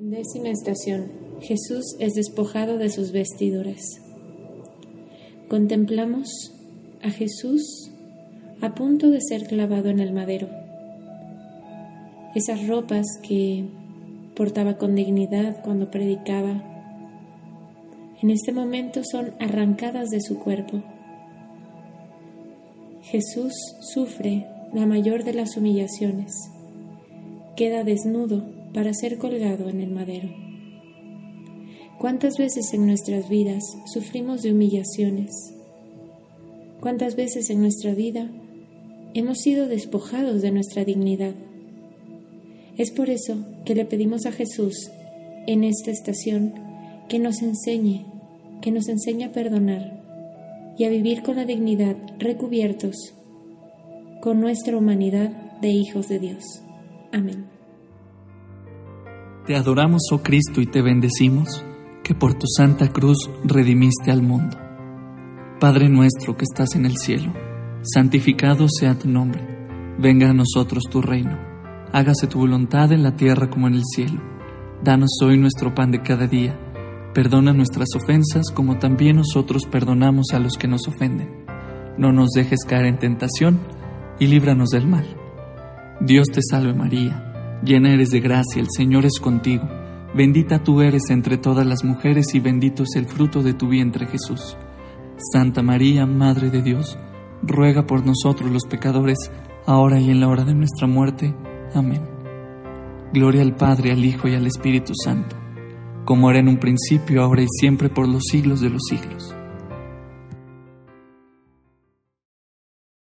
Décima estación. Jesús es despojado de sus vestiduras. Contemplamos a Jesús a punto de ser clavado en el madero. Esas ropas que portaba con dignidad cuando predicaba, en este momento son arrancadas de su cuerpo. Jesús sufre la mayor de las humillaciones. Queda desnudo para ser colgado en el madero. ¿Cuántas veces en nuestras vidas sufrimos de humillaciones? ¿Cuántas veces en nuestra vida hemos sido despojados de nuestra dignidad? Es por eso que le pedimos a Jesús en esta estación que nos enseñe, que nos enseñe a perdonar y a vivir con la dignidad recubiertos con nuestra humanidad de hijos de Dios. Amén. Te adoramos, oh Cristo, y te bendecimos, que por tu santa cruz redimiste al mundo. Padre nuestro que estás en el cielo, santificado sea tu nombre, venga a nosotros tu reino, hágase tu voluntad en la tierra como en el cielo. Danos hoy nuestro pan de cada día, perdona nuestras ofensas como también nosotros perdonamos a los que nos ofenden. No nos dejes caer en tentación y líbranos del mal. Dios te salve María Llena eres de gracia, el Señor es contigo. Bendita tú eres entre todas las mujeres y bendito es el fruto de tu vientre Jesús. Santa María, Madre de Dios, ruega por nosotros los pecadores, ahora y en la hora de nuestra muerte. Amén. Gloria al Padre, al Hijo y al Espíritu Santo, como era en un principio, ahora y siempre, por los siglos de los siglos.